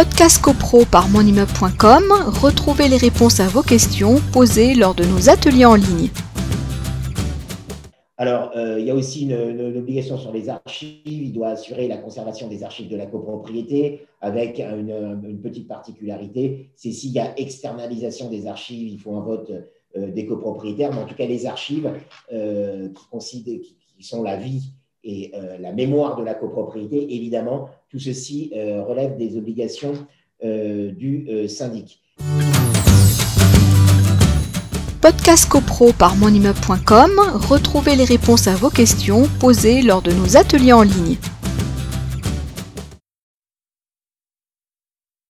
Podcast CoPro par monimmeuble.com, retrouvez les réponses à vos questions posées lors de nos ateliers en ligne. Alors, euh, il y a aussi une, obligation sur les archives. Il doit assurer la conservation des archives de la copropriété avec une, petite particularité. C'est s'il y a externalisation des archives, il faut un vote euh, des copropriétaires. Mais en tout cas, les archives euh, qui, qui, sont la vie et la mémoire de la copropriété, évidemment, tout ceci relève des obligations du syndic. Podcast CoPro par monimmeuble.com, retrouvez les réponses à vos questions posées lors de nos ateliers en ligne.